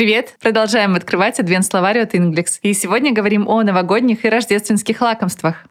Привет! Продолжаем открывать адвент-словарь от Inglix. И сегодня говорим о новогодних и рождественских лакомствах.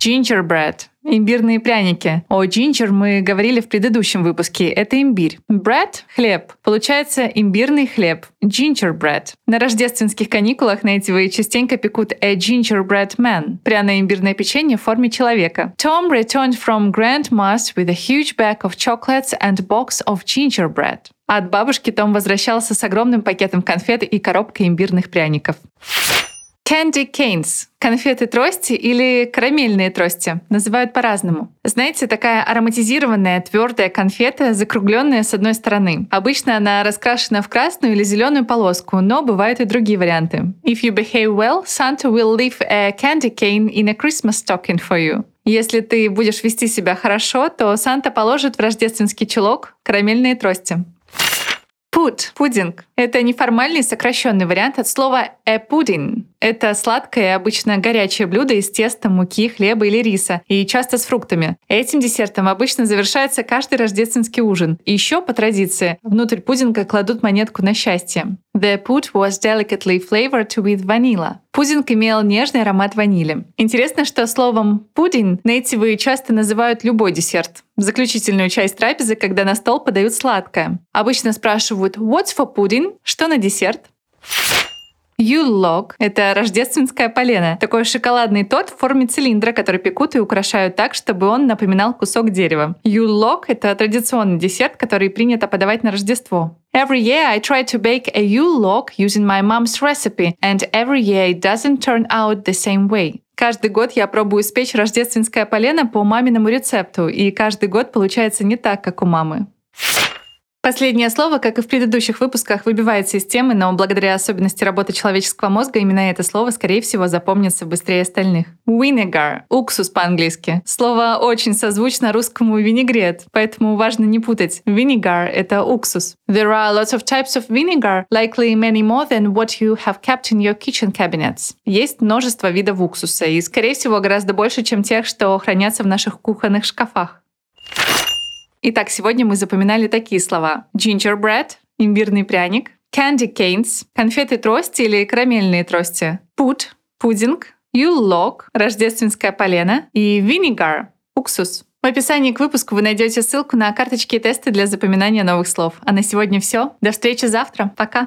Gingerbread – имбирные пряники. О ginger мы говорили в предыдущем выпуске. Это имбирь. Bread – хлеб. Получается имбирный хлеб. Gingerbread. На рождественских каникулах Нейтивы частенько пекут a gingerbread man – пряное имбирное печенье в форме человека. Tom returned from grandma's with a huge bag of chocolates and box of gingerbread. От бабушки Том возвращался с огромным пакетом конфет и коробкой имбирных пряников. Candy canes – конфеты трости или карамельные трости. Называют по-разному. Знаете, такая ароматизированная твердая конфета, закругленная с одной стороны. Обычно она раскрашена в красную или зеленую полоску, но бывают и другие варианты. If you behave well, Santa will leave a candy cane in a Christmas stocking for you. Если ты будешь вести себя хорошо, то Санта положит в рождественский чулок карамельные трости. Пуд, пудинг — это неформальный сокращенный вариант от слова a pudding. Это сладкое, обычно горячее блюдо из теста, муки, хлеба или риса, и часто с фруктами. Этим десертом обычно завершается каждый рождественский ужин. И еще по традиции внутрь пудинга кладут монетку на счастье. The pud was delicately flavored with vanilla. Пудинг имел нежный аромат ванили. Интересно, что словом «пудинг» нейтивы часто называют любой десерт. В заключительную часть трапезы, когда на стол подают сладкое. Обычно спрашивают «What's for pudding?» Что на десерт? Юллог — это рождественская полена. Такой шоколадный торт в форме цилиндра, который пекут и украшают так, чтобы он напоминал кусок дерева. Юллог — это традиционный десерт, который принято подавать на Рождество. Every year I try to bake a Yule log using my mom's recipe, and every year it doesn't turn out the same way. Каждый год я пробую испечь рождественское полено по маминому рецепту, и каждый год получается не так, как у мамы. Последнее слово, как и в предыдущих выпусках, выбивается из темы, но благодаря особенности работы человеческого мозга именно это слово, скорее всего, запомнится быстрее остальных. Vinegar — уксус по-английски. Слово очень созвучно русскому винегрет, поэтому важно не путать. Vinegar — это уксус. There are lots of types of vinegar, likely many more than what you have kept in your kitchen cabinets. Есть множество видов уксуса, и, скорее всего, гораздо больше, чем тех, что хранятся в наших кухонных шкафах. Итак, сегодня мы запоминали такие слова. Gingerbread — имбирный пряник. Candy canes — конфеты трости или карамельные трости. Put — пудинг. Yule log — рождественская полена. И vinegar — уксус. В описании к выпуску вы найдете ссылку на карточки и тесты для запоминания новых слов. А на сегодня все. До встречи завтра. Пока.